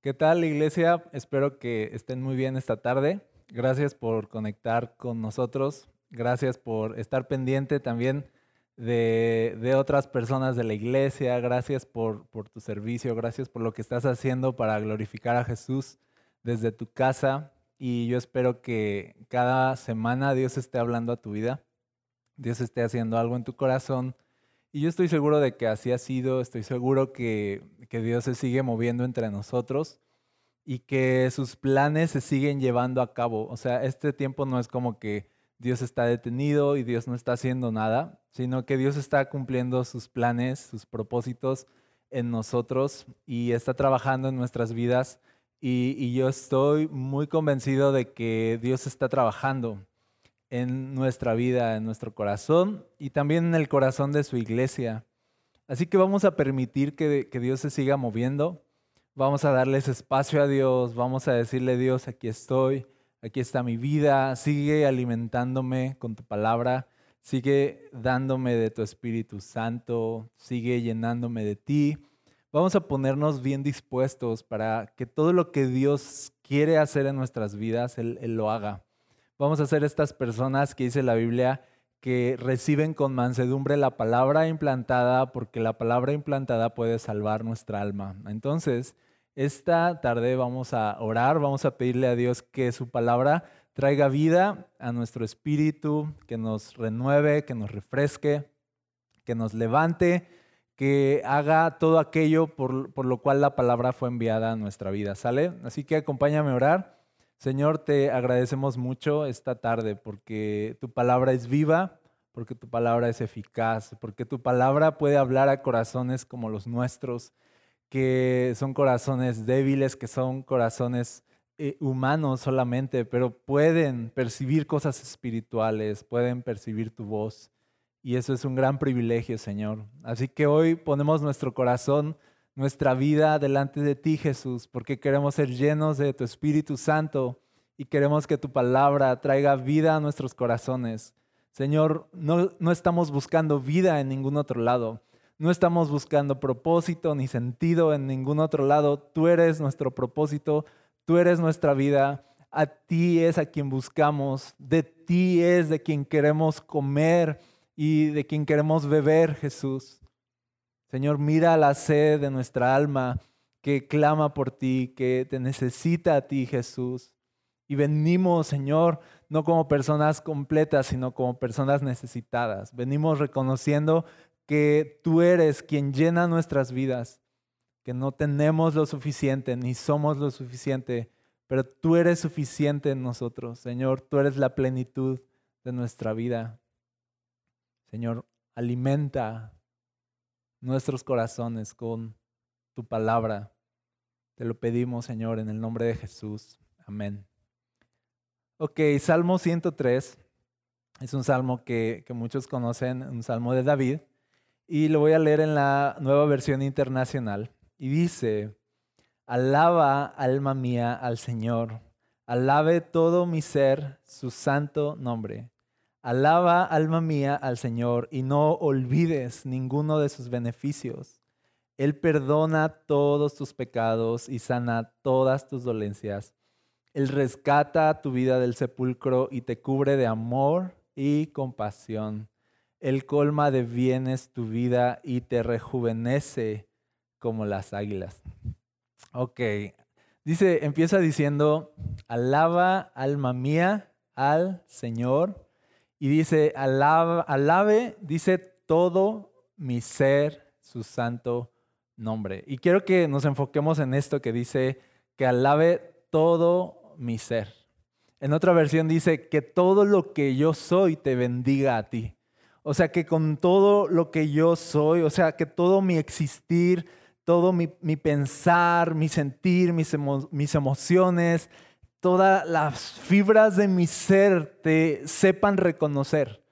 ¿Qué tal, iglesia? Espero que estén muy bien esta tarde. Gracias por conectar con nosotros. Gracias por estar pendiente también de, otras personas de la iglesia. Gracias por, tu servicio. Gracias por lo que estás haciendo para glorificar a Jesús desde tu casa. Y yo espero que cada semana Dios esté hablando a tu vida. Dios esté haciendo algo en tu corazón. Y yo estoy seguro de que así ha sido. Estoy seguro que, que Dios se sigue moviendo entre nosotros y que sus planes se siguen llevando a cabo. O sea, este tiempo no es como que Dios está detenido y Dios no está haciendo nada, sino que Dios está cumpliendo sus planes, sus propósitos en nosotros y está trabajando en nuestras vidas. Y, yo estoy muy convencido de que Dios está trabajando en nuestra vida, en nuestro corazón y también en el corazón de su iglesia. Así que vamos a permitir que, Dios se siga moviendo Vamos a darles espacio a Dios, vamos a decirle Dios, aquí estoy, aquí está mi vida, sigue alimentándome con tu palabra, sigue dándome de tu Espíritu Santo, sigue llenándome de ti. Vamos a ponernos bien dispuestos para que todo lo que Dios quiere hacer en nuestras vidas, Él lo haga. Vamos a ser estas personas que dice la Biblia que reciben con mansedumbre la palabra implantada porque la palabra implantada puede salvar nuestra alma. Entonces, esta tarde vamos a orar, vamos a pedirle a Dios que su palabra traiga vida a nuestro espíritu, que nos renueve, que nos refresque, que nos levante, que haga todo aquello por, por, lo cual la palabra fue enviada a nuestra vida. ¿Sale? Así que acompáñame a orar. Señor, te agradecemos mucho esta tarde porque tu palabra es viva, porque tu palabra es eficaz, porque tu palabra puede hablar a corazones como los nuestros que son corazones débiles, que son corazones eh, humanos solamente, pero pueden percibir cosas espirituales, pueden percibir tu voz. Y eso es un gran privilegio, Señor. Así que hoy ponemos nuestro corazón, nuestra vida delante de ti, Jesús, porque queremos ser llenos de tu Espíritu Santo y queremos que tu palabra traiga vida a nuestros corazones. Señor, no, no estamos buscando vida en ningún otro lado. No estamos buscando propósito ni sentido en ningún otro lado. Tú eres nuestro propósito, tú eres nuestra vida. A ti es a quien buscamos, de ti es de quien queremos comer y de quien queremos beber, Jesús. Señor, mira la sed de nuestra alma que clama por ti, que te necesita a ti, Jesús. Y venimos, Señor, no como personas completas, sino como personas necesitadas. Venimos reconociendo que tú eres quien llena nuestras vidas, que no tenemos lo suficiente ni somos lo suficiente, pero tú eres suficiente en nosotros. Señor, tú eres la plenitud de nuestra vida. Señor, alimenta nuestros corazones con tu palabra. Te lo pedimos, Señor, en el nombre de Jesús. Amén. Ok, Salmo 103 es un salmo que, que muchos conocen, un salmo de David. Y lo voy a leer en la nueva versión internacional. Y dice, alaba alma mía al Señor, alabe todo mi ser su santo nombre. Alaba alma mía al Señor y no olvides ninguno de sus beneficios. Él perdona todos tus pecados y sana todas tus dolencias. Él rescata tu vida del sepulcro y te cubre de amor y compasión él colma de bienes tu vida y te rejuvenece como las águilas. Ok, dice, empieza diciendo, alaba alma mía al Señor. Y dice, alabe, dice todo mi ser su santo nombre. Y quiero que nos enfoquemos en esto que dice, que alabe todo mi ser. En otra versión dice, que todo lo que yo soy te bendiga a ti. O sea, que con todo lo que yo soy, o sea, que todo mi existir, todo mi, pensar, mi sentir, mis emociones, todas las fibras de mi ser te sepan reconocer.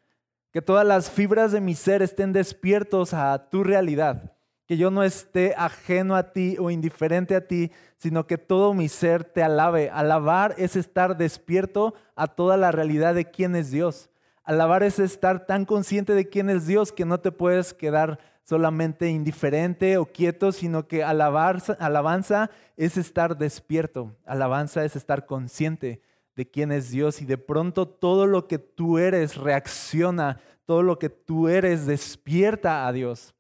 Que todas las fibras de mi ser estén despiertos a tu realidad. Que yo no esté ajeno a ti o indiferente a ti, sino que todo mi ser te alabe. Alabar es estar despierto a toda la realidad de quién es Dios. Alabar es estar tan consciente de quién es Dios que no te puedes quedar solamente indiferente o quieto, sino que alabanza es estar despierto, alabanza es estar consciente de quién es Dios y de pronto todo lo que tú eres reacciona, todo lo que tú eres despierta a Dios.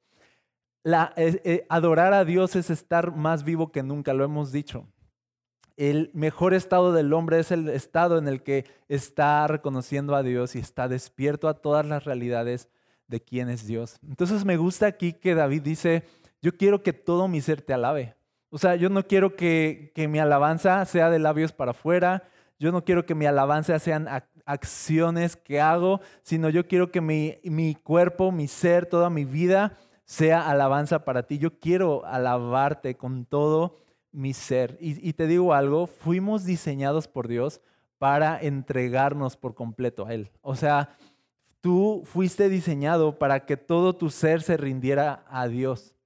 Eh, eh, adorar a Dios es estar más vivo que nunca, lo hemos dicho. El mejor estado del hombre es el estado en el que está reconociendo a Dios y está despierto a todas las realidades de quién es Dios. Entonces me gusta aquí que David dice, yo quiero que todo mi ser te alabe. O sea, yo no quiero que, que mi alabanza sea de labios para afuera, yo no quiero que mi alabanza sean acciones que hago, sino yo quiero que mi, mi cuerpo, mi ser, toda mi vida sea alabanza para ti. Yo quiero alabarte con todo mi ser. Y, y, te digo algo, fuimos diseñados por Dios para entregarnos por completo a Él. O sea, tú fuiste diseñado para que todo tu ser se rindiera a Dios.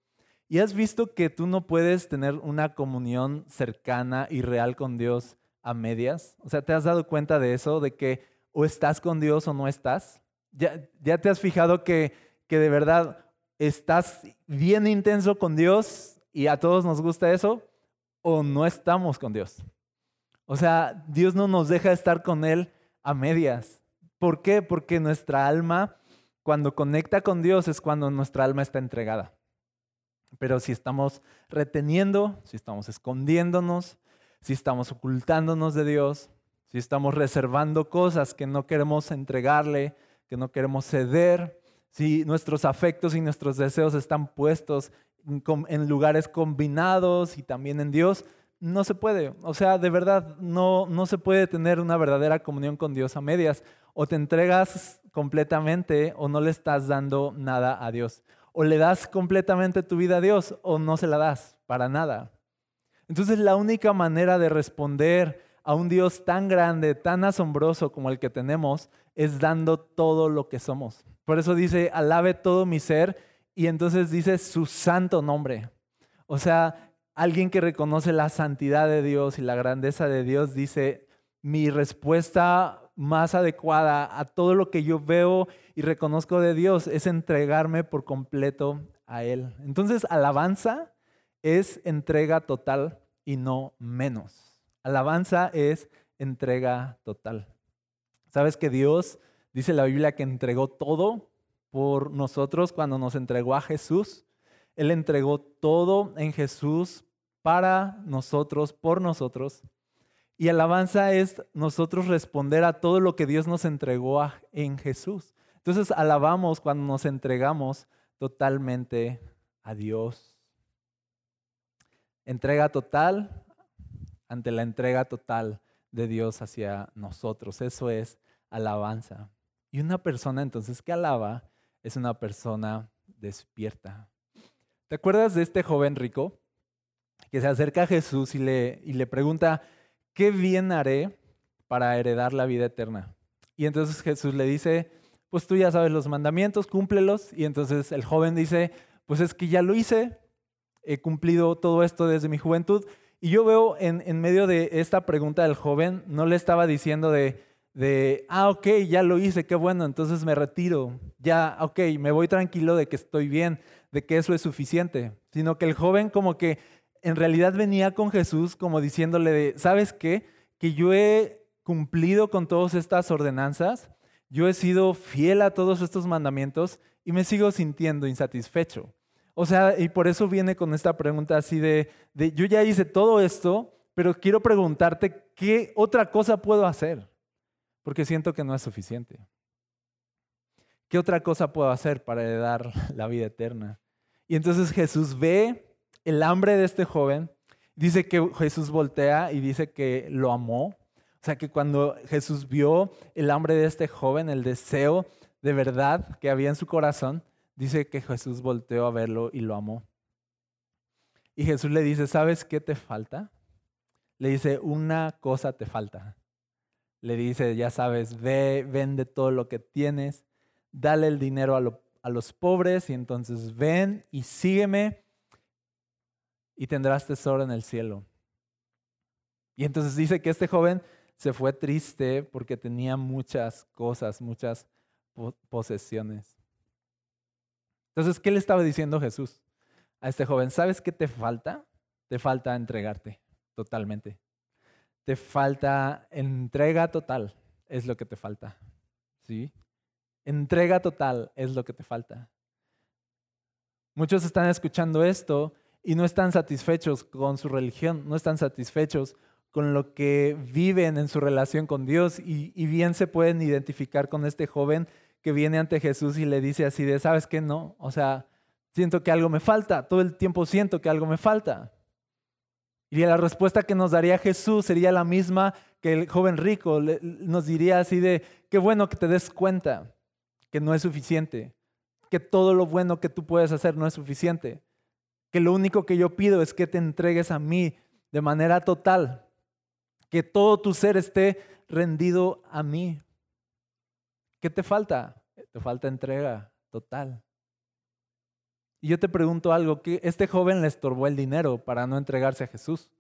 Y has visto que tú no puedes tener una comunión cercana y real con Dios a medias? O sea, ¿te has dado cuenta de eso? De que o estás con Dios o no estás. ¿Ya, ya te has fijado que, que de verdad estás bien intenso con Dios y a todos nos gusta eso? ¿O no estamos con Dios? O sea, Dios no nos deja estar con Él a medias. ¿Por qué? Porque nuestra alma, cuando conecta con Dios, es cuando nuestra alma está entregada. Pero si estamos reteniendo, si estamos escondiéndonos, si estamos ocultándonos de Dios, si estamos reservando cosas que no queremos entregarle, que no queremos ceder, si nuestros afectos y nuestros deseos están puestos en lugares combinados y también en Dios, no se puede. O sea, de verdad, no, no se puede tener una verdadera comunión con Dios a medias. O te entregas completamente o no le estás dando nada a Dios. O le das completamente tu vida a Dios o no se la das para nada. Entonces la única manera de responder a un Dios tan grande, tan asombroso como el que tenemos, es dando todo lo que somos. Por eso dice, alabe todo mi ser y entonces dice su santo nombre. O sea, alguien que reconoce la santidad de Dios y la grandeza de Dios dice, mi respuesta más adecuada a todo lo que yo veo y reconozco de Dios es entregarme por completo a Él. Entonces, alabanza es entrega total y no menos. Alabanza es entrega total. ¿Sabes que Dios dice la Biblia que entregó todo por nosotros cuando nos entregó a Jesús? Él entregó todo en Jesús para nosotros, por nosotros. Y alabanza es nosotros responder a todo lo que Dios nos entregó en Jesús. Entonces alabamos cuando nos entregamos totalmente a Dios entrega total ante la entrega total de Dios hacia nosotros. Eso es alabanza. Y una persona entonces que alaba es una persona despierta. ¿Te acuerdas de este joven rico que se acerca a Jesús y le, y le pregunta, ¿qué bien haré para heredar la vida eterna? Y entonces Jesús le dice, pues tú ya sabes los mandamientos, cúmplelos. Y entonces el joven dice, pues es que ya lo hice, he cumplido todo esto desde mi juventud. Y yo veo en, en medio de esta pregunta del joven, no le estaba diciendo de, de, ah, ok, ya lo hice, qué bueno, entonces me retiro, ya, ok, me voy tranquilo de que estoy bien, de que eso es suficiente, sino que el joven como que en realidad venía con Jesús como diciéndole de, ¿sabes qué? Que yo he cumplido con todas estas ordenanzas, yo he sido fiel a todos estos mandamientos y me sigo sintiendo insatisfecho. O sea, y por eso viene con esta pregunta así de, yo ya hice todo esto, pero quiero preguntarte, ¿qué otra cosa puedo hacer? Porque siento que no es suficiente. ¿Qué otra cosa puedo hacer para heredar la vida eterna? Y entonces Jesús ve el hambre de este joven, dice que Jesús voltea y dice que lo amó. O sea que cuando Jesús vio el hambre de este joven, el deseo de verdad que había en su corazón, dice que Jesús volteó a verlo y lo amó. Y Jesús le dice, ¿sabes qué te falta? Le dice, una cosa te falta. Le dice, ya sabes, ve, vende todo lo que tienes, dale el dinero a, a los pobres y entonces ven y sígueme y tendrás tesoro en el cielo. Y entonces dice que este joven se fue triste porque tenía muchas cosas, muchas posesiones. Entonces, ¿qué le estaba diciendo Jesús a este joven? ¿Sabes qué te falta? Te falta entregarte totalmente. Te falta entrega total, es lo que te falta. ¿Sí? Entrega total es lo que te falta. Muchos están escuchando esto y no están satisfechos con su religión, no están satisfechos con lo que viven en su relación con Dios y, bien se pueden identificar con este joven que viene ante Jesús y le dice así de, ¿sabes qué? No, o sea, siento que algo me falta, todo el tiempo siento que algo me falta. Y la respuesta que nos daría Jesús sería la misma que el joven rico, nos diría así de, qué bueno que te des cuenta que no es suficiente, que todo lo bueno que tú puedes hacer no es suficiente, que lo único que yo pido es que te entregues a mí de manera total, que todo tu ser esté rendido a mí. ¿Qué te falta? Te falta entrega total. Y yo te pregunto algo, ¿qué este joven le estorbó el dinero para no entregarse a Jesús?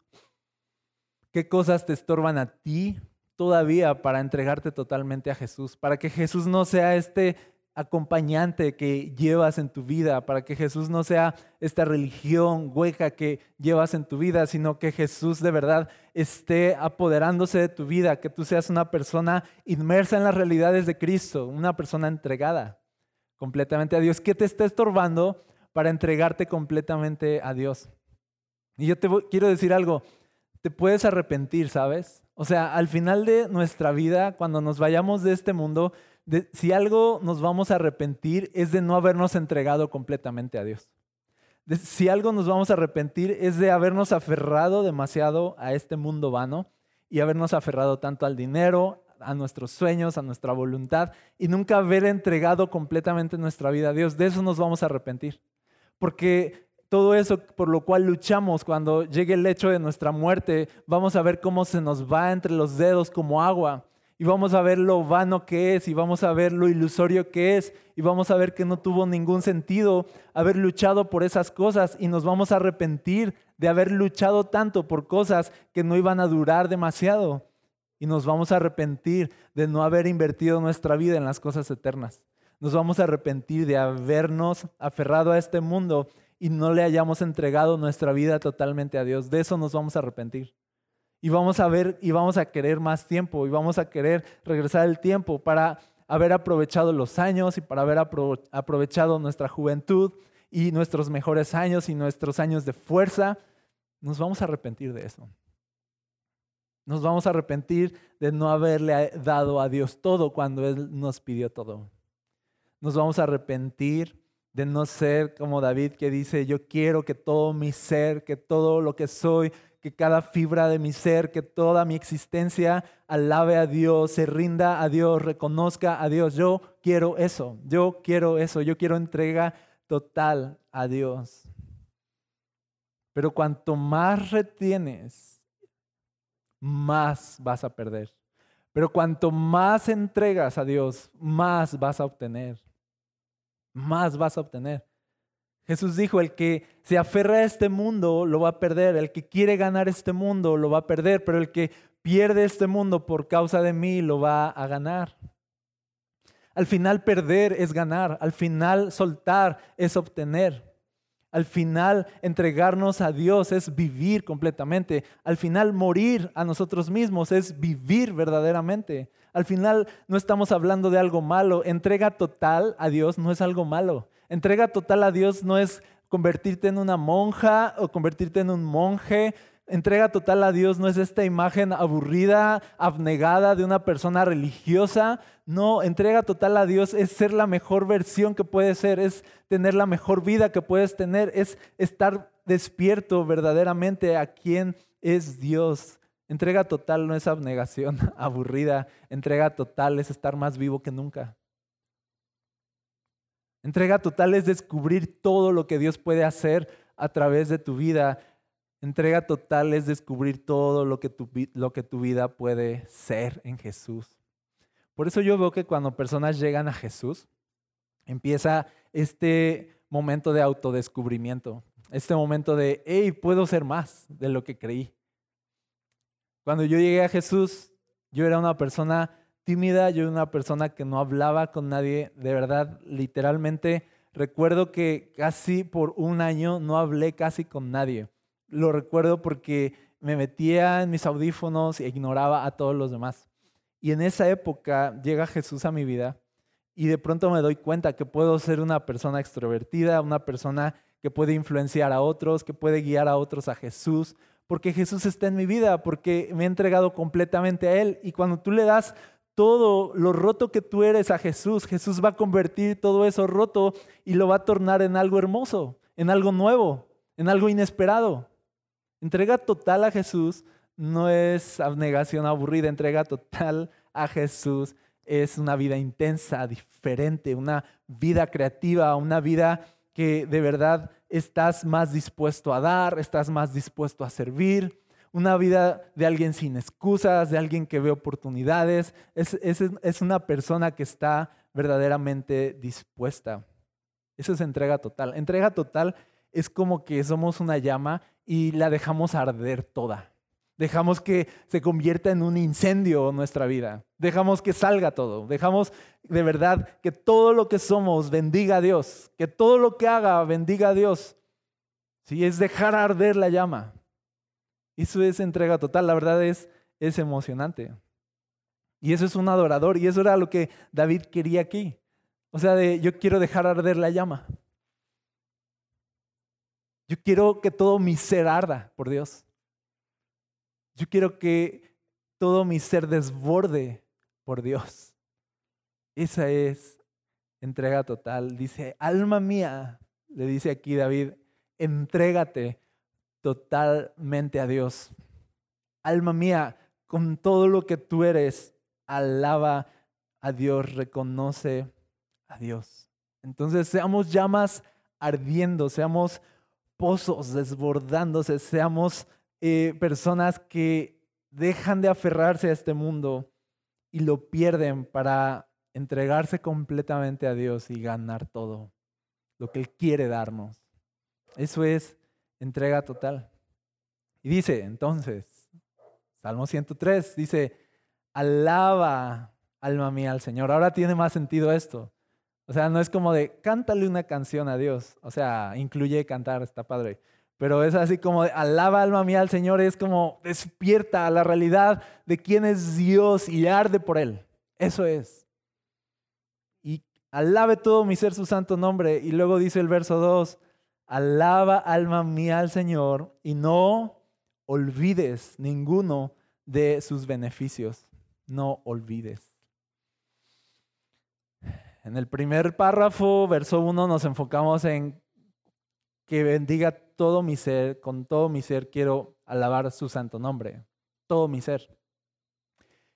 ¿Qué cosas te estorban a ti todavía para entregarte totalmente a Jesús? Para que Jesús no sea este acompañante que llevas en tu vida, para que Jesús no sea esta religión hueca que llevas en tu vida, sino que Jesús de verdad esté apoderándose de tu vida, que tú seas una persona inmersa en las realidades de Cristo, una persona entregada completamente a Dios. ¿Qué te está estorbando para entregarte completamente a Dios? Y yo te quiero decir algo, te puedes arrepentir, ¿sabes? O sea, al final de nuestra vida, cuando nos vayamos de este mundo, si algo nos vamos a arrepentir es de no habernos entregado completamente a Dios. si algo nos vamos a arrepentir es de habernos aferrado demasiado a este mundo vano y habernos aferrado tanto al dinero, a nuestros sueños, a nuestra voluntad y nunca haber entregado completamente nuestra vida a Dios. De eso nos vamos a arrepentir. Porque todo eso por lo cual luchamos cuando llegue el hecho de nuestra muerte, vamos a ver cómo se nos va entre los dedos como agua y vamos a ver lo vano que es y vamos a ver lo ilusorio que es y vamos a ver que no tuvo ningún sentido haber luchado por esas cosas y nos vamos a arrepentir de haber luchado tanto por cosas que no iban a durar demasiado y nos vamos a arrepentir de no haber invertido nuestra vida en las cosas eternas. Nos vamos a arrepentir de habernos aferrado a este mundo y no le hayamos entregado nuestra vida totalmente a Dios. De eso nos vamos a arrepentir. Y vamos a ver y vamos a querer más tiempo y vamos a querer regresar el tiempo para haber aprovechado los años y para haber aprovechado nuestra juventud y nuestros mejores años y nuestros años de fuerza. Nos vamos a arrepentir de eso. Nos vamos a arrepentir de no haberle dado a Dios todo cuando Él nos pidió todo. Nos vamos a arrepentir de no ser como David que dice, yo quiero que todo mi ser, que todo lo que soy, que cada fibra de mi ser, que toda mi existencia alabe a Dios, se rinda a Dios, reconozca a Dios. Yo quiero eso, yo quiero eso, yo quiero entrega total a Dios. Pero cuanto más retienes, más vas a perder. Pero cuanto más entregas a Dios, más vas a obtener. Más vas a obtener. Jesús dijo, el que se aferra a este mundo lo va a perder, el que quiere ganar este mundo lo va a perder, pero el que pierde este mundo por causa de mí lo va a ganar. Al final perder es ganar, al final soltar es obtener. Al final entregarnos a Dios es vivir completamente. Al final morir a nosotros mismos es vivir verdaderamente. Al final no estamos hablando de algo malo. Entrega total a Dios no es algo malo. Entrega total a Dios no es convertirte en una monja o convertirte en un monje. Entrega total a Dios no es esta imagen aburrida, abnegada de una persona religiosa. No, entrega total a Dios es ser la mejor versión que puedes ser, es tener la mejor vida que puedes tener, es estar despierto verdaderamente a quién es Dios. Entrega total no es abnegación aburrida, entrega total es estar más vivo que nunca. Entrega total es descubrir todo lo que Dios puede hacer a través de tu vida. Entrega total es descubrir todo lo que, tu, lo que tu vida puede ser en Jesús. Por eso yo veo que cuando personas llegan a Jesús, empieza este momento de autodescubrimiento, este momento de, hey, puedo ser más de lo que creí. Cuando yo llegué a Jesús, yo era una persona tímida, yo era una persona que no hablaba con nadie, de verdad, literalmente recuerdo que casi por un año no hablé casi con nadie. Lo recuerdo porque me metía en mis audífonos e ignoraba a todos los demás. Y en esa época llega Jesús a mi vida y de pronto me doy cuenta que puedo ser una persona extrovertida, una persona que puede influenciar a otros, que puede guiar a otros a Jesús, porque Jesús está en mi vida, porque me he entregado completamente a Él. Y cuando tú le das todo lo roto que tú eres a Jesús, Jesús va a convertir todo eso roto y lo va a tornar en algo hermoso, en algo nuevo, en algo inesperado. Entrega total a Jesús no es abnegación aburrida, entrega total a Jesús es una vida intensa, diferente, una vida creativa, una vida que de verdad estás más dispuesto a dar, estás más dispuesto a servir, una vida de alguien sin excusas, de alguien que ve oportunidades. Es, es, una persona que está verdaderamente dispuesta. Eso es entrega total. Entrega total es como que somos una llama y la dejamos arder toda. Dejamos que se convierta en un incendio nuestra vida. Dejamos que salga todo. Dejamos de verdad que todo lo que somos bendiga a Dios. Que todo lo que haga bendiga a Dios. Sí, es dejar arder la llama. Eso es entrega total. La verdad es, es emocionante. Y eso es un adorador. Y eso era lo que David quería aquí. O sea, de, yo quiero dejar arder la llama. Yo quiero que todo mi ser arda por Dios. Yo quiero que todo mi ser desborde por Dios. Esa es entrega total. Dice, alma mía, le dice aquí David, entrégate totalmente a Dios. Alma mía, con todo lo que tú eres, alaba a Dios, reconoce a Dios. Entonces seamos llamas ardiendo, seamos pozos desbordándose, seamos eh, personas que dejan de aferrarse a este mundo y lo pierden para entregarse completamente a Dios y ganar todo lo que Él quiere darnos. Eso es entrega total. Y dice, entonces, Salmo 103, dice, alaba alma mía al Señor. Ahora tiene más sentido esto. O sea, no es como de, cántale una canción a Dios. O sea, incluye cantar, está padre. Pero es así como alaba alma mía al Señor, es como despierta a la realidad de quién es Dios y arde por Él. Eso es. Y alabe todo mi ser su santo nombre. Y luego dice el verso 2, alaba alma mía al Señor y no olvides ninguno de sus beneficios. No olvides. En el primer párrafo, verso 1, nos enfocamos en que bendiga todo mi ser, con todo mi ser quiero alabar su santo nombre, todo mi ser.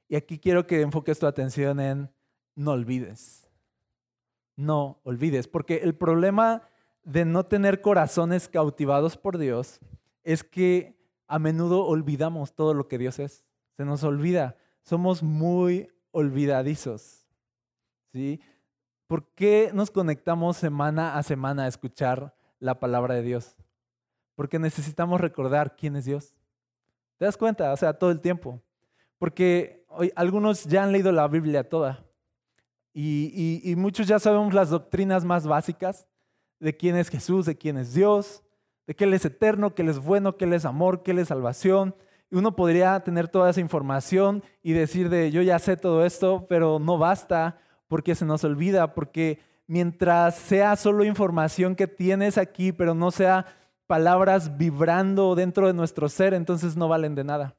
Y aquí quiero que enfoques tu atención en no olvides, no olvides, porque el problema de no tener corazones cautivados por Dios es que a menudo olvidamos todo lo que Dios es, se nos olvida, somos muy olvidadizos. ¿sí? ¿Por qué nos conectamos semana a semana a escuchar la palabra de Dios. Porque necesitamos recordar quién es Dios. ¿Te das cuenta? O sea, todo el tiempo. Porque hoy, algunos ya han leído la Biblia toda. Y, y, muchos ya sabemos las doctrinas más básicas de quién es Jesús, de quién es Dios, de que Él es eterno, que Él es bueno, que Él es amor, que Él es salvación. Y uno podría tener toda esa información y decir de yo ya sé todo esto, pero no basta porque se nos olvida, porque mientras sea solo información que tienes aquí, pero no sea palabras vibrando dentro de nuestro ser, entonces no valen de nada.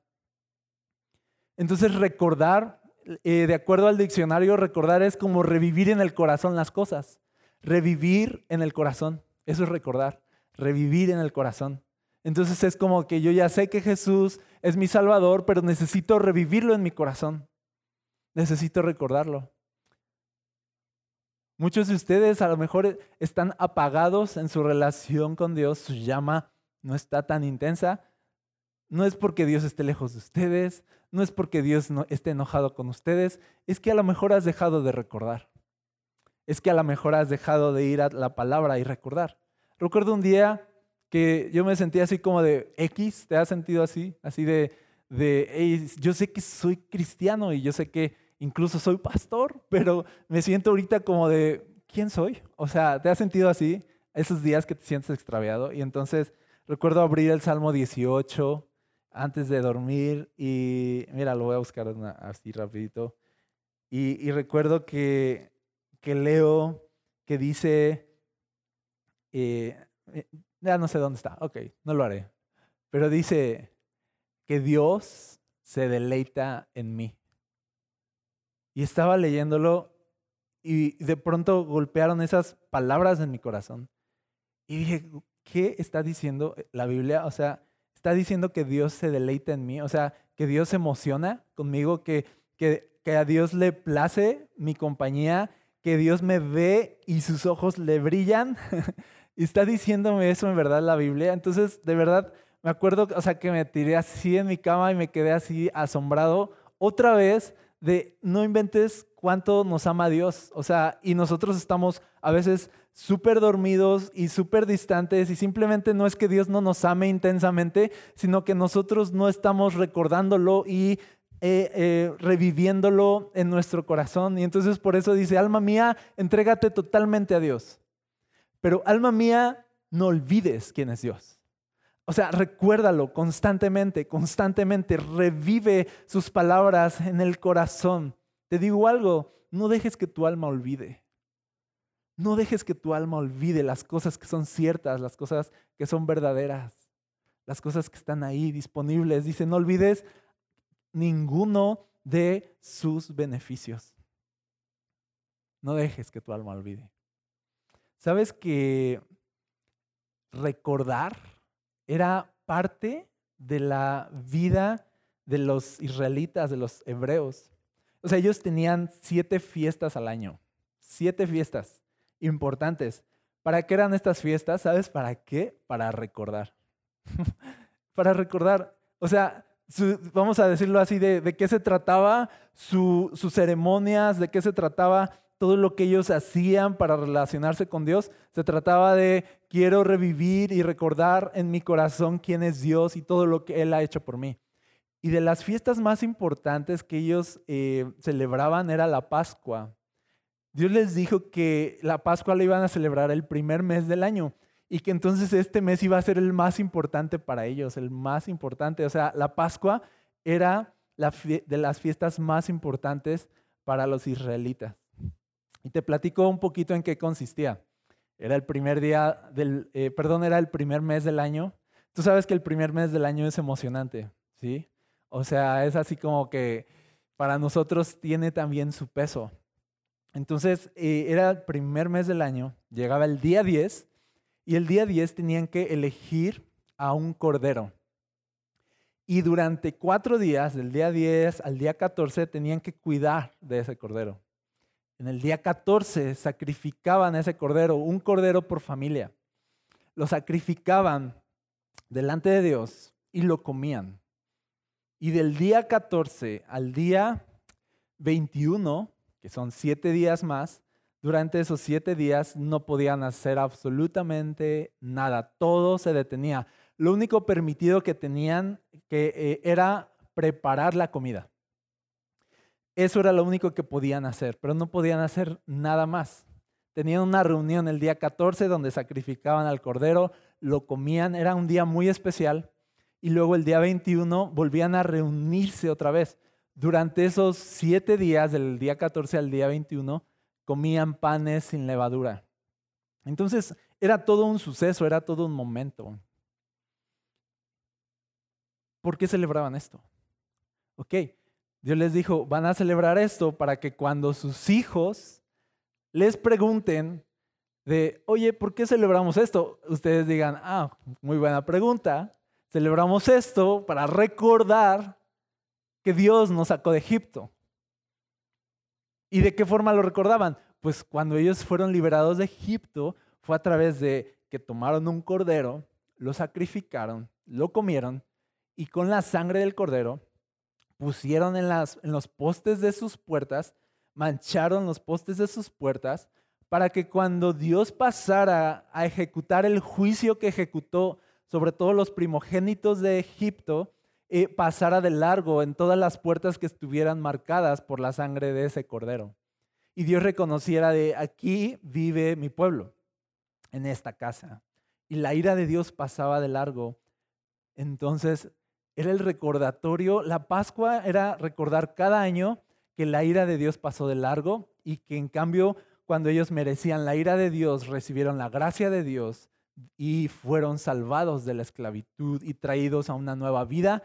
Entonces recordar, eh, de acuerdo al diccionario, recordar es como revivir en el corazón las cosas. Revivir en el corazón, eso es recordar, revivir en el corazón. Entonces es como que yo ya sé que Jesús es mi Salvador, pero necesito revivirlo en mi corazón. Necesito recordarlo. Muchos de ustedes a lo mejor están apagados en su relación con Dios, su llama no está tan intensa. No es porque Dios esté lejos de ustedes, no es porque Dios no esté enojado con ustedes, es que a lo mejor has dejado de recordar. Es que a lo mejor has dejado de ir a la palabra y recordar. Recuerdo un día que yo me sentía así como de X, ¿te has sentido así? Así de, de yo sé que soy cristiano y yo sé que incluso soy pastor, pero me siento ahorita como de, ¿quién soy? O sea, ¿te has sentido así? Esos días que te sientes extraviado. Y entonces recuerdo abrir el Salmo 18 antes de dormir y mira, lo voy a buscar así rapidito. Y, recuerdo que, que, leo que dice, eh, eh, ya no sé dónde está, ok, no lo haré, pero dice que Dios se deleita en mí. Y estaba leyéndolo y de pronto golpearon esas palabras en mi corazón. Y dije, ¿qué está diciendo la Biblia? O sea, está diciendo que Dios se deleita en mí, o sea, que Dios se emociona conmigo, que, que, que a Dios le place mi compañía, que Dios me ve y sus ojos le brillan. y está diciéndome eso en verdad la Biblia. Entonces, de verdad, me acuerdo, o sea, que me tiré así en mi cama y me quedé así asombrado otra vez de no inventes cuánto nos ama Dios. O sea, y nosotros estamos a veces súper dormidos y súper distantes y simplemente no es que Dios no nos ame intensamente, sino que nosotros no estamos recordándolo y eh, eh, reviviéndolo en nuestro corazón. Y entonces por eso dice, alma mía, entrégate totalmente a Dios. Pero alma mía, no olvides quién es Dios. O sea, recuérdalo constantemente, constantemente, revive sus palabras en el corazón. Te digo algo, no dejes que tu alma olvide. No dejes que tu alma olvide las cosas que son ciertas, las cosas que son verdaderas, las cosas que están ahí disponibles. Dice, no olvides ninguno de sus beneficios. No dejes que tu alma olvide. ¿Sabes que recordar era parte de la vida de los israelitas, de los hebreos. O sea, ellos tenían siete fiestas al año, siete fiestas importantes. ¿Para qué eran estas fiestas? ¿Sabes para qué? Para recordar. para recordar. O sea, vamos a decirlo así, de, qué se trataba sus ceremonias, de qué se trataba todo lo que ellos hacían para relacionarse con Dios. Se trataba de quiero revivir y recordar en mi corazón quién es Dios y todo lo que Él ha hecho por mí. Y de las fiestas más importantes que ellos eh, celebraban era la Pascua. Dios les dijo que la Pascua la iban a celebrar el primer mes del año y que entonces este mes iba a ser el más importante para ellos, el más importante. O sea, la Pascua era de las fiestas más importantes para los israelitas. Y te platico un poquito en qué consistía. Era el primer día del, eh, perdón, era el primer mes del año. Tú sabes que el primer mes del año es emocionante, ¿sí? O sea, es así como que para nosotros tiene también su peso. Entonces, eh, era el primer mes del año, llegaba el día 10 y el día 10 tenían que elegir a un cordero. Y durante cuatro días, del día 10 al día 14, tenían que cuidar de ese cordero. En el día 14 sacrificaban ese cordero, un cordero por familia. Lo sacrificaban delante de Dios y lo comían. Y del día 14 al día 21, que son siete días más, durante esos siete días no podían hacer absolutamente nada. Todo se detenía. Lo único permitido que tenían que, eh, era preparar la comida. Eso era lo único que podían hacer, pero no podían hacer nada más. Tenían una reunión el día 14 donde sacrificaban al cordero, lo comían, era un día muy especial, y luego el día 21 volvían a reunirse otra vez. Durante esos siete días, del día 14 al día 21, comían panes sin levadura. Entonces, era todo un suceso, era todo un momento. ¿Por qué celebraban esto? Ok, Dios les dijo, van a celebrar esto para que cuando sus hijos les pregunten de, oye, ¿por qué celebramos esto? Ustedes digan, ah, muy buena pregunta. Celebramos esto para recordar que Dios nos sacó de Egipto. ¿Y de qué forma lo recordaban? Pues cuando ellos fueron liberados de Egipto fue a través de que tomaron un cordero, lo sacrificaron, lo comieron y con la sangre del cordero pusieron en, las, en los postes de sus puertas, mancharon los postes de sus puertas, para que cuando Dios pasara a ejecutar el juicio que ejecutó sobre todos los primogénitos de Egipto, eh, pasara de largo en todas las puertas que estuvieran marcadas por la sangre de ese cordero. y Dios reconociera de aquí vive mi pueblo, en esta casa. Y la ira de Dios pasaba de largo. Entonces era el recordatorio, la Pascua era recordar cada año que la ira de Dios pasó de largo y que en cambio cuando ellos merecían la ira de Dios, recibieron la gracia de Dios y fueron salvados de la esclavitud y traídos a una nueva vida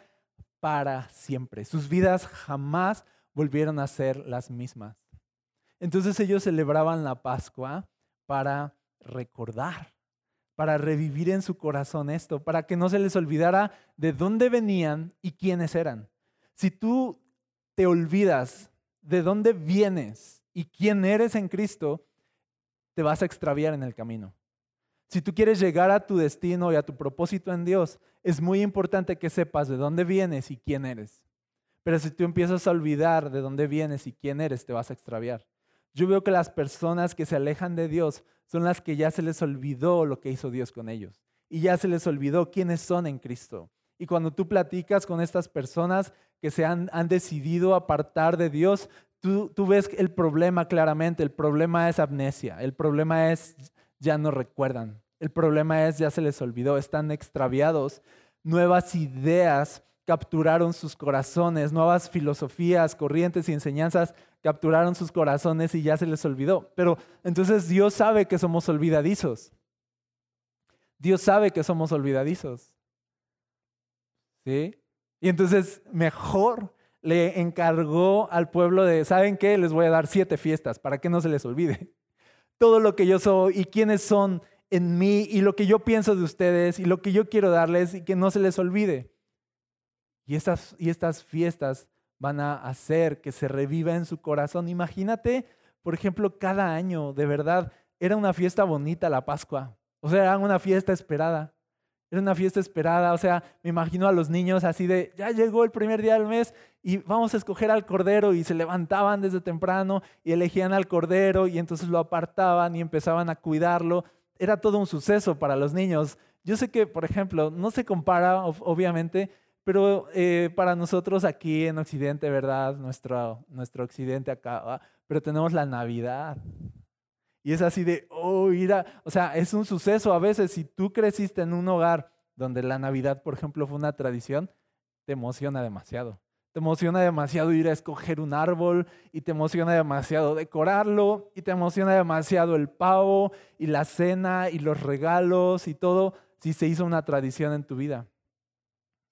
para siempre. Sus vidas jamás volvieron a ser las mismas. Entonces ellos celebraban la Pascua para recordar, para revivir en su corazón esto, para que no se les olvidara de dónde venían y quiénes eran. Si tú te olvidas de dónde vienes y quién eres en Cristo, te vas a extraviar en el camino. Si tú quieres llegar a tu destino y a tu propósito en Dios, es muy importante que sepas de dónde vienes y quién eres. Pero si tú empiezas a olvidar de dónde vienes y quién eres, te vas a extraviar. Yo veo que las personas que se alejan de Dios son las que ya se les olvidó lo que hizo Dios con ellos y ya se les olvidó quiénes son en Cristo. Y cuando tú platicas con estas personas que se han, han decidido apartar de Dios, tú, tú ves el problema claramente. El problema es amnesia, el problema es ya no recuerdan, el problema es ya se les olvidó, están extraviados. Nuevas ideas capturaron sus corazones, nuevas filosofías, corrientes y enseñanzas capturaron sus corazones y ya se les olvidó. Pero entonces Dios sabe que somos olvidadizos. Dios sabe que somos olvidadizos. ¿Sí? Y entonces mejor le encargó al pueblo de, ¿saben qué? Les voy a dar siete fiestas para que no se les olvide. Todo lo que yo soy y quiénes son en mí y lo que yo pienso de ustedes y lo que yo quiero darles y que no se les olvide. Y estas, y estas fiestas van a hacer que se reviva en su corazón. Imagínate, por ejemplo, cada año, de verdad, era una fiesta bonita la Pascua. O sea, era una fiesta esperada. Era una fiesta esperada, o sea, me imagino a los niños así de, ya llegó el primer día del mes y vamos a escoger al cordero y se levantaban desde temprano y elegían al cordero y entonces lo apartaban y empezaban a cuidarlo. Era todo un suceso para los niños. Yo sé que, por ejemplo, no se compara, obviamente, pero eh, para nosotros aquí en Occidente, ¿verdad? Nuestro, nuestro Occidente acá, pero tenemos la Navidad. Y es así de, oh, o sea, es un suceso a veces. Si tú creciste en un hogar donde la Navidad, por ejemplo, fue una tradición, te emociona demasiado. Te emociona demasiado ir a escoger un árbol y te emociona demasiado decorarlo y te emociona demasiado el pavo y la cena y los regalos y todo si se hizo una tradición en tu vida.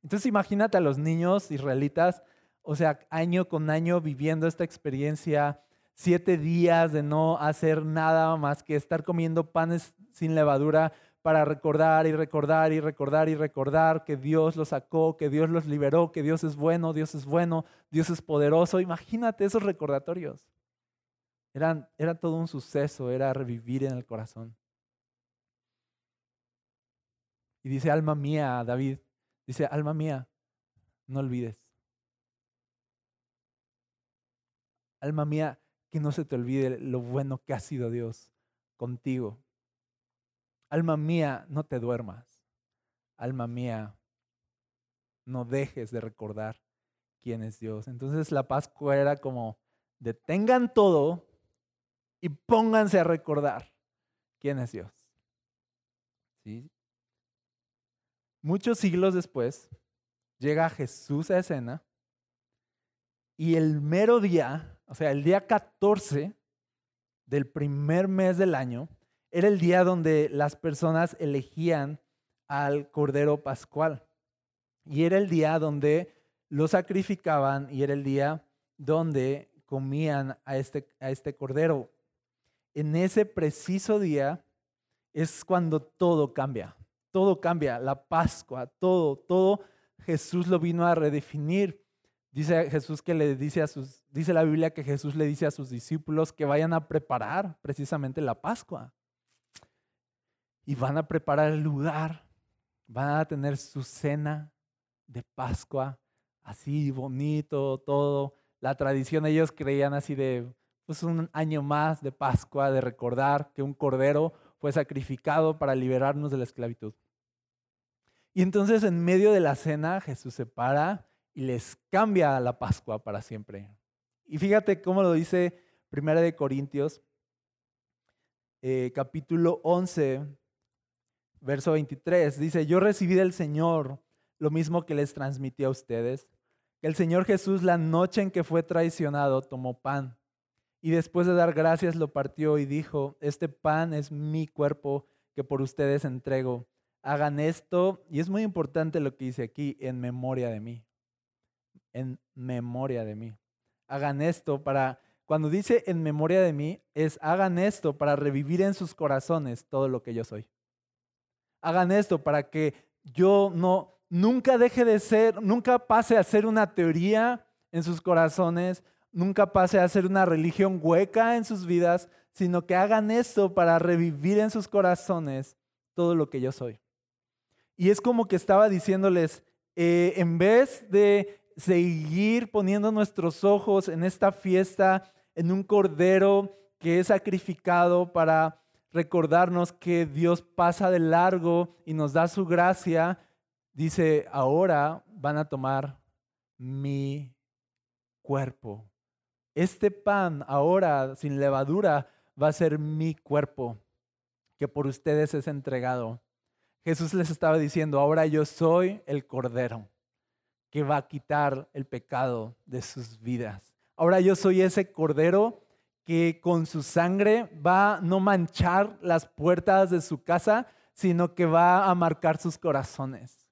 Entonces imagínate a los niños israelitas, o sea, año con año viviendo esta experiencia siete días de no hacer nada más que estar comiendo panes sin levadura para recordar y recordar y recordar y recordar que Dios los sacó, que Dios los liberó, que Dios es bueno, Dios es bueno, Dios es poderoso. Imagínate esos recordatorios. Eran, era todo un suceso, era revivir en el corazón. Y dice, alma mía, David, dice, alma mía, no olvides. Alma mía, que no se te olvide lo bueno que ha sido Dios contigo. Alma mía, no te duermas. Alma mía, no dejes de recordar quién es Dios. Entonces la Pascua era como, detengan todo y pónganse a recordar quién es Dios. ¿Sí? Muchos siglos después, llega Jesús a escena y el mero día o sea, el día 14 del primer mes del año era el día donde las personas elegían al Cordero Pascual. Y era el día donde lo sacrificaban y era el día donde comían a este, a este Cordero. En ese preciso día es cuando todo cambia. Todo cambia, la Pascua, todo, todo Jesús lo vino a redefinir. Dice Jesús que le dice a sus, dice la Biblia que Jesús le dice a sus discípulos que vayan a preparar precisamente la Pascua. Y van a preparar el lugar, van a tener su cena de Pascua, así bonito, todo. La tradición, ellos creían así de, pues un año más de Pascua, de recordar que un cordero fue sacrificado para liberarnos de la esclavitud. Y entonces en medio de la cena Jesús se para y les cambia la Pascua para siempre. Y fíjate cómo lo dice Primera de Corintios, eh, capítulo 11, verso 23. Dice, yo recibí del Señor lo mismo que les transmití a ustedes. Que el Señor Jesús la noche en que fue traicionado tomó pan y después de dar gracias lo partió y dijo, este pan es mi cuerpo que por ustedes entrego. Hagan esto, y es muy importante lo que dice aquí, en memoria de mí. En memoria de mí. Hagan esto para, cuando dice en memoria de mí, es hagan esto para revivir en sus corazones todo lo que yo soy. Hagan esto para que yo no, nunca deje de ser, nunca pase a ser una teoría en sus corazones, nunca pase a ser una religión hueca en sus vidas, sino que hagan esto para revivir en sus corazones todo lo que yo soy. Y es como que estaba diciéndoles, eh, en vez de seguir poniendo nuestros ojos en esta fiesta, en un cordero que es sacrificado para recordarnos que Dios pasa de largo y nos da su gracia, dice, ahora van a tomar mi cuerpo. Este pan ahora sin levadura va a ser mi cuerpo, que por ustedes es entregado. Jesús les estaba diciendo, ahora yo soy el Cordero que va a quitar el pecado de sus vidas. Ahora yo soy ese Cordero que con su sangre va a no manchar las puertas de su casa, sino que va a marcar sus corazones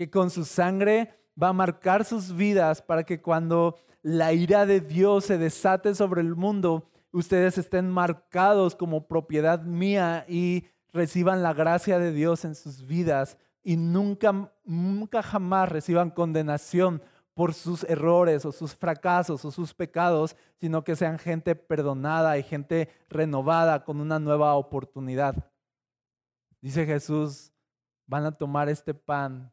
que con su sangre va a marcar sus vidas para que cuando la ira de Dios se desate sobre el mundo, ustedes estén marcados como propiedad mía y reciban la gracia de Dios en sus vidas y nunca, nunca jamás reciban condenación por sus errores o sus fracasos o sus pecados, sino que sean gente perdonada y gente renovada con una nueva oportunidad. Dice Jesús, van a tomar este pan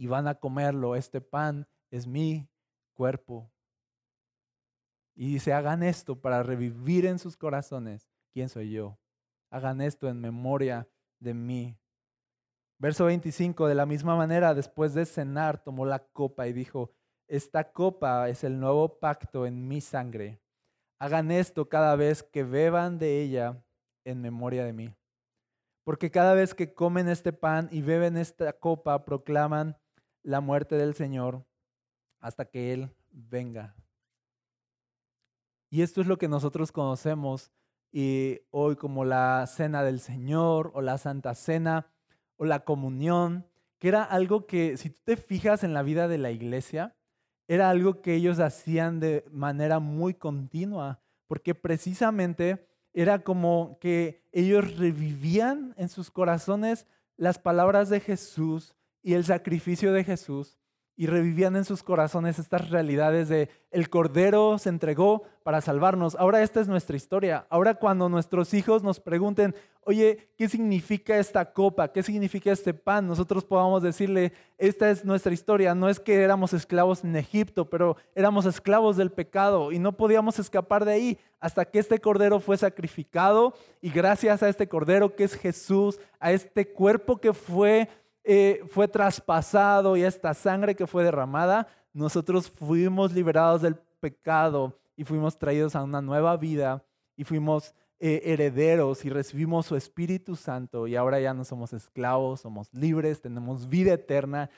y van a comerlo. Este pan es mi cuerpo. Y dice, hagan esto para revivir en sus corazones quién soy yo. Hagan esto en memoria de mí. Verso 25, de la misma manera, después de cenar, tomó la copa y dijo, esta copa es el nuevo pacto en mi sangre. Hagan esto cada vez que beban de ella en memoria de mí. Porque cada vez que comen este pan y beben esta copa, proclaman la muerte del Señor hasta que Él venga. Y esto es lo que nosotros conocemos y hoy como la cena del Señor o la Santa Cena o la comunión, que era algo que si tú te fijas en la vida de la iglesia, era algo que ellos hacían de manera muy continua, porque precisamente era como que ellos revivían en sus corazones las palabras de Jesús y el sacrificio de Jesús y revivían en sus corazones estas realidades de el Cordero se entregó para salvarnos. Ahora esta es nuestra historia. Ahora cuando nuestros hijos nos pregunten, oye, ¿qué significa esta copa? ¿Qué significa este pan? Nosotros podamos decirle, esta es nuestra historia. No es que éramos esclavos en Egipto, pero éramos esclavos del pecado y no podíamos escapar de ahí hasta que este Cordero fue sacrificado y gracias a este Cordero que es Jesús, a este cuerpo que fue eh, fue traspasado y esta sangre que fue derramada, nosotros fuimos liberados del pecado y fuimos traídos a una nueva vida y fuimos eh, herederos y recibimos su Espíritu Santo y ahora ya no somos esclavos, somos libres, tenemos vida eterna.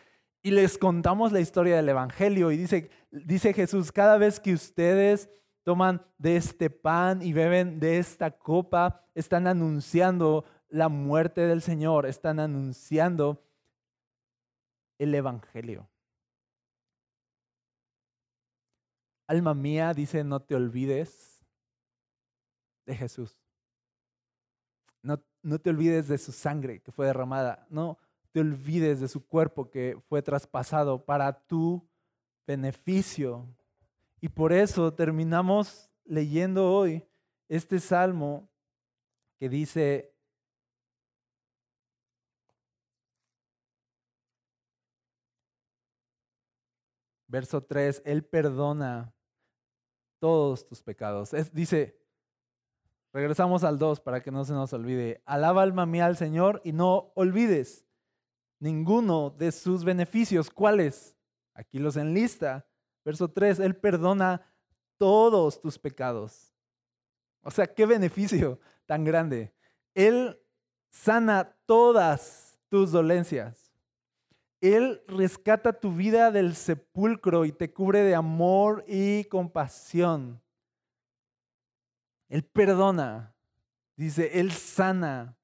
Y les contamos la historia del Evangelio y dice, dice Jesús, cada vez que ustedes toman de este pan y beben de esta copa, están anunciando la muerte del Señor, están anunciando el Evangelio. Alma mía, dice, no te olvides de Jesús. No, no te olvides de su sangre que fue derramada. No te olvides de su cuerpo que fue traspasado para tu beneficio. Y por eso terminamos leyendo hoy este salmo que dice, Verso 3, Él perdona todos tus pecados. dice, regresamos al 2 para que no se nos olvide. Alaba alma mía al Señor y no olvides ninguno de sus beneficios. ¿Cuáles? Aquí los enlista. Verso 3, Él perdona todos tus pecados. O sea, qué beneficio tan grande. Él sana todas tus dolencias. Él rescata tu vida del sepulcro y te cubre de amor y compasión. Él perdona, dice, Él sana,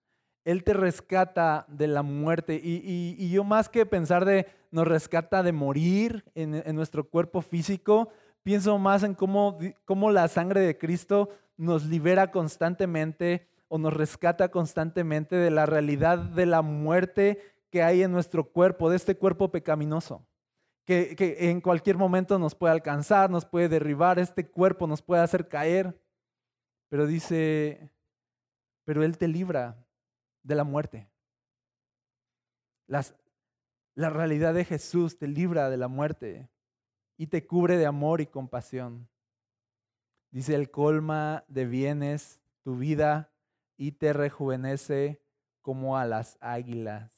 Él te rescata de la muerte. Y, yo más que pensar de nos rescata de morir en, en nuestro cuerpo físico, pienso más en cómo, cómo la sangre de Cristo nos libera constantemente o nos rescata constantemente de la realidad de la muerte que hay en nuestro cuerpo, de este cuerpo pecaminoso, que, en cualquier momento nos puede alcanzar, nos puede derribar, este cuerpo nos puede hacer caer. Pero dice, pero Él te libra de la muerte. Las, la realidad de Jesús te libra de la muerte y te cubre de amor y compasión. Dice, el colma de bienes tu vida y te rejuvenece como a las águilas.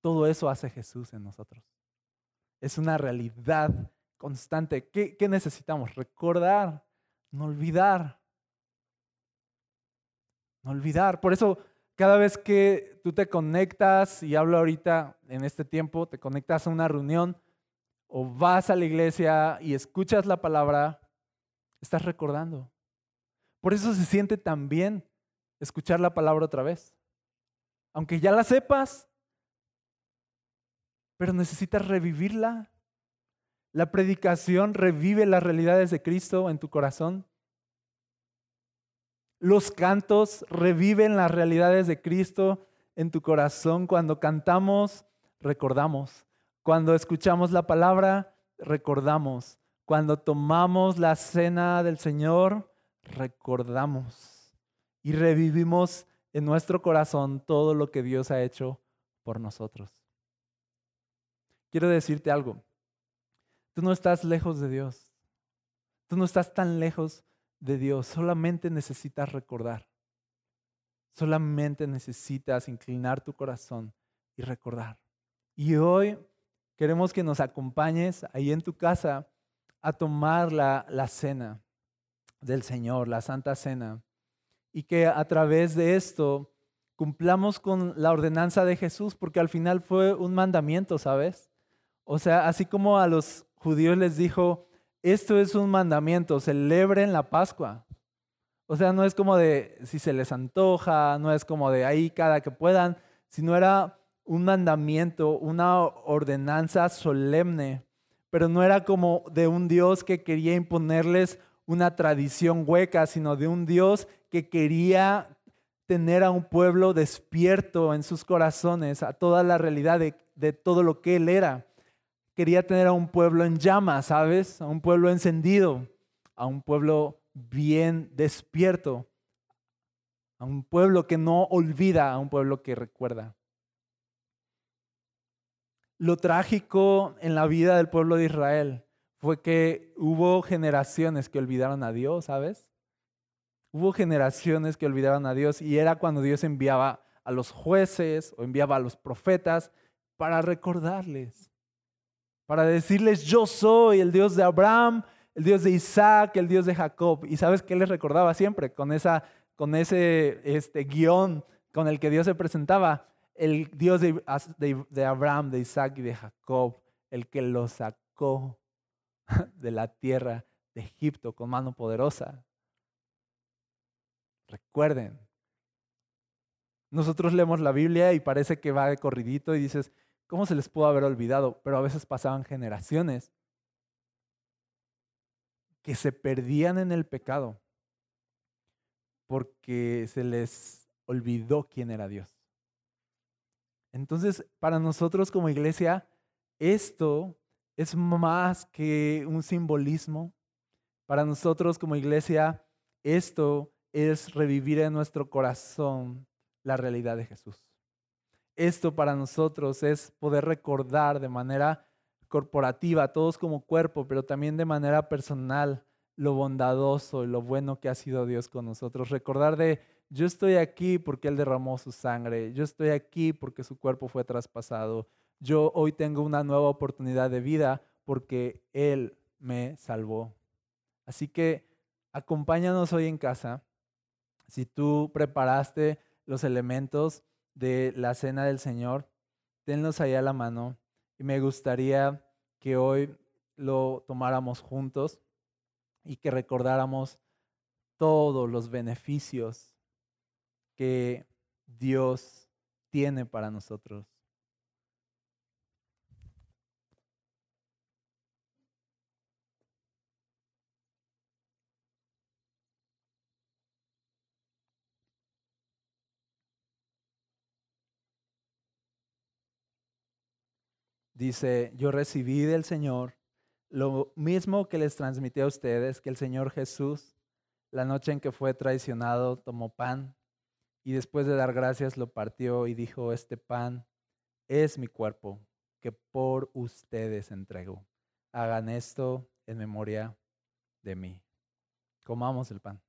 Todo eso hace Jesús en nosotros. Es una realidad constante. ¿Qué, necesitamos? Recordar, no olvidar. No olvidar. Por eso cada vez que tú te conectas, y hablo ahorita en este tiempo, te conectas a una reunión o vas a la iglesia y escuchas la palabra, estás recordando. Por eso se siente tan bien escuchar la palabra otra vez. Aunque ya la sepas, pero necesitas revivirla. La predicación revive las realidades de Cristo en tu corazón. Los cantos reviven las realidades de Cristo en tu corazón. Cuando cantamos, recordamos. Cuando escuchamos la palabra, recordamos. Cuando tomamos la cena del Señor, recordamos. Y revivimos en nuestro corazón todo lo que Dios ha hecho por nosotros. Quiero decirte algo. Tú no estás lejos de Dios. Tú no estás tan lejos de Dios. Solamente necesitas recordar. Solamente necesitas inclinar tu corazón y recordar. Y hoy queremos que nos acompañes ahí en tu casa a tomar la, la cena del Señor, la Santa Cena. Y que a través de esto cumplamos con la ordenanza de Jesús, porque al final fue un mandamiento, ¿sabes? O sea, así como a los judíos les dijo, esto es un mandamiento, celebren la Pascua. O sea, no es como de si se les antoja, no es como de ahí cada que puedan, sino era un mandamiento, una ordenanza solemne, pero no era como de un Dios que quería imponerles una tradición hueca, sino de un Dios que quería tener a un pueblo despierto en sus corazones a toda la realidad de, de todo lo que Él era quería tener a un pueblo en llamas, ¿sabes? A un pueblo encendido, a un pueblo bien despierto, a un pueblo que no olvida, a un pueblo que recuerda. Lo trágico en la vida del pueblo de Israel fue que hubo generaciones que olvidaron a Dios, ¿sabes? Hubo generaciones que olvidaron a Dios y era cuando Dios enviaba a los jueces o enviaba a los profetas para recordarles para decirles, yo soy el Dios de Abraham, el Dios de Isaac, el Dios de Jacob. ¿Y sabes qué les recordaba siempre con, esa, con ese este, guion con el que Dios se presentaba? El Dios de, de Abraham, de Isaac y de Jacob, el que los sacó de la tierra de Egipto con mano poderosa. Recuerden, nosotros leemos la Biblia y parece que va de corridito y dices, ¿Cómo se les pudo haber olvidado? Pero a veces pasaban generaciones que se perdían en el pecado porque se les olvidó quién era Dios. Entonces, para nosotros como iglesia, esto es más que un simbolismo. Para nosotros como iglesia, esto es revivir en nuestro corazón la realidad de Jesús esto para nosotros es poder recordar de manera corporativa, todos como cuerpo, pero también de manera personal, lo bondadoso y lo bueno que ha sido Dios con nosotros. Recordar de, yo estoy aquí porque Él derramó su sangre, yo estoy aquí porque su cuerpo fue traspasado, yo hoy tengo una nueva oportunidad de vida porque Él me salvó. Así que acompáñanos hoy en casa. Si tú preparaste los elementos de la cena del Señor, tenlos ahí a la mano. Y me gustaría que hoy lo tomáramos juntos y que recordáramos todos los beneficios que Dios tiene para nosotros. Dice, yo recibí del Señor lo mismo que les transmití a ustedes, que el Señor Jesús, la noche en que fue traicionado, tomó pan y después de dar gracias lo partió y dijo, este pan es mi cuerpo que por ustedes entrego. Hagan esto en memoria de mí. Comamos el pan.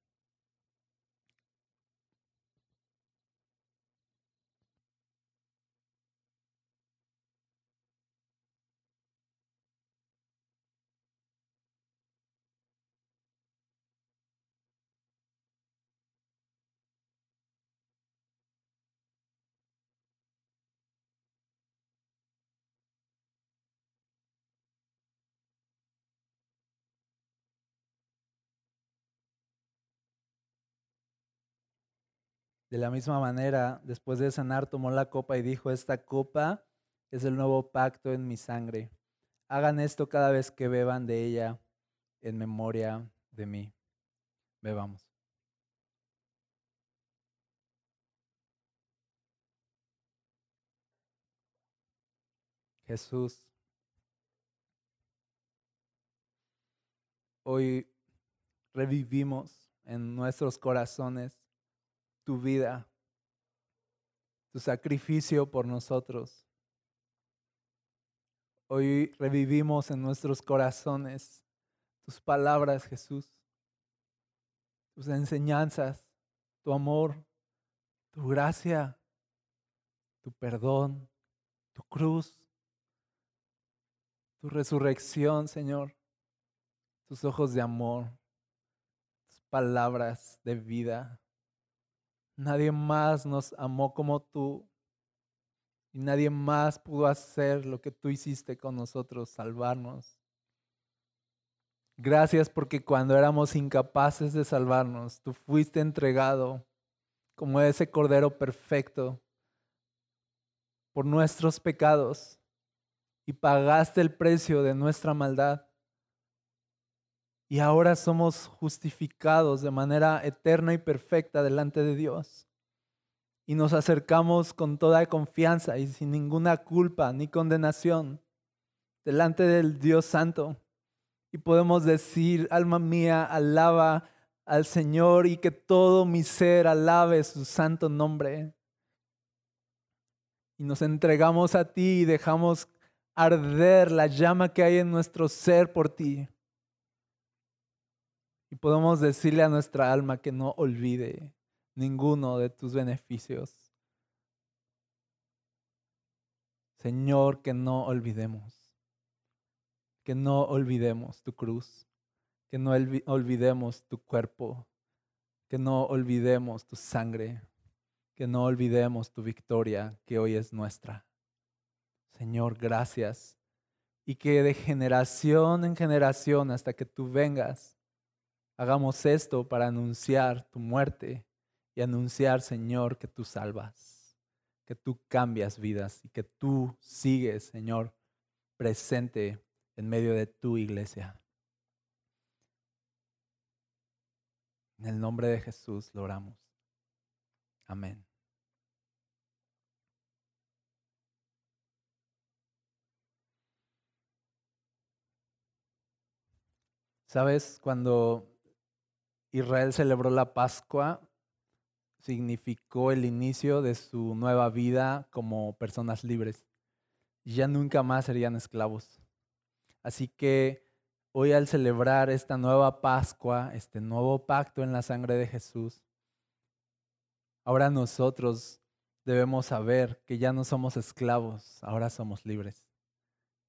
De la misma manera, después de cenar, tomó la copa y dijo, esta copa es el nuevo pacto en mi sangre. Hagan esto cada vez que beban de ella en memoria de mí. Bebamos. Jesús, hoy revivimos en nuestros corazones tu vida, tu sacrificio por nosotros. Hoy revivimos en nuestros corazones tus palabras, Jesús, tus enseñanzas, tu amor, tu gracia, tu perdón, tu cruz, tu resurrección, Señor, tus ojos de amor, tus palabras de vida. Nadie más nos amó como tú. Y nadie más pudo hacer lo que tú hiciste con nosotros, salvarnos. Gracias porque cuando éramos incapaces de salvarnos, tú fuiste entregado como ese Cordero perfecto por nuestros pecados y pagaste el precio de nuestra maldad y ahora somos justificados de manera eterna y perfecta delante de Dios. Y nos acercamos con toda confianza y sin ninguna culpa ni condenación delante del Dios Santo. Y podemos decir, alma mía, alaba al Señor y que todo mi ser alabe su santo nombre. Y nos entregamos a ti y dejamos arder la llama que hay en nuestro ser por ti. Y podemos decirle a nuestra alma que no olvide ninguno de tus beneficios. Señor, que no olvidemos, que no olvidemos tu cruz, que no olvidemos tu cuerpo, que no olvidemos tu sangre, que no olvidemos tu victoria que hoy es nuestra. Señor, gracias. Y que de generación en generación hasta que tú vengas, Hagamos esto para anunciar tu muerte y anunciar, Señor, que tú salvas, que tú cambias vidas y que tú sigues, Señor, presente en medio de tu iglesia. En el nombre de Jesús lo oramos. Amén. ¿Sabes? Cuando Israel celebró la Pascua, significó el inicio de su nueva vida como personas libres. Ya nunca más serían esclavos. Así que hoy al celebrar esta nueva Pascua, este nuevo pacto en la sangre de Jesús, ahora nosotros debemos saber que ya no somos esclavos, ahora somos libres.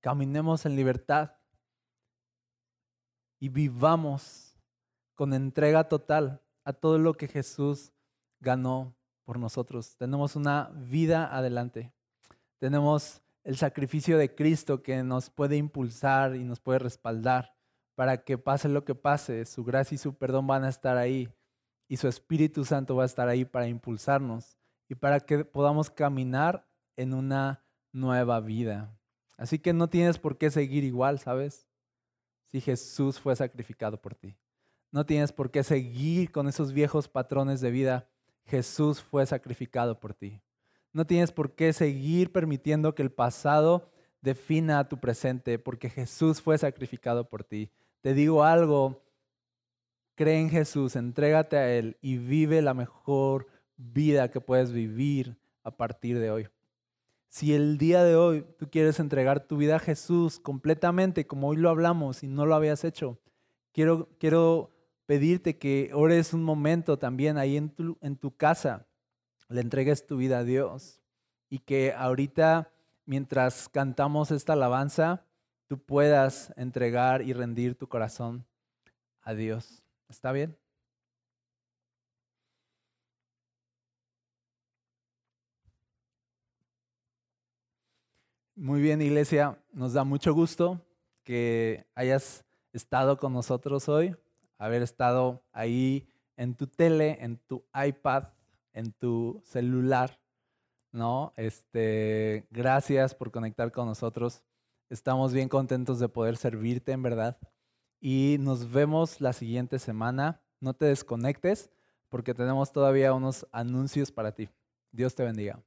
Caminemos en libertad y vivamos con entrega total a todo lo que Jesús ganó por nosotros. Tenemos una vida adelante. Tenemos el sacrificio de Cristo que nos puede impulsar y nos puede respaldar para que pase lo que pase. Su gracia y su perdón van a estar ahí y su Espíritu Santo va a estar ahí para impulsarnos y para que podamos caminar en una nueva vida. Así que no tienes por qué seguir igual, ¿sabes? Si Jesús fue sacrificado por ti. No tienes por qué seguir con esos viejos patrones de vida. Jesús fue sacrificado por ti. No tienes por qué seguir permitiendo que el pasado defina tu presente, porque Jesús fue sacrificado por ti. Te digo algo, cree en Jesús, entrégate a Él y vive la mejor vida que puedes vivir a partir de hoy. Si el día de hoy tú quieres entregar tu vida a Jesús completamente, como hoy lo hablamos y no lo habías hecho, quiero, quiero pedirte que ores un momento también ahí en tu, en tu casa, le entregues tu vida a Dios y que ahorita, mientras cantamos esta alabanza, tú puedas entregar y rendir tu corazón a Dios. ¿Está bien? Muy bien, iglesia, nos da mucho gusto que hayas estado con nosotros hoy, haber estado ahí en tu tele, en tu iPad, en tu celular, ¿no? Este, gracias por conectar con nosotros. Estamos bien contentos de poder servirte, en verdad. Y nos vemos la siguiente semana. No te desconectes porque tenemos todavía unos anuncios para ti. Dios te bendiga.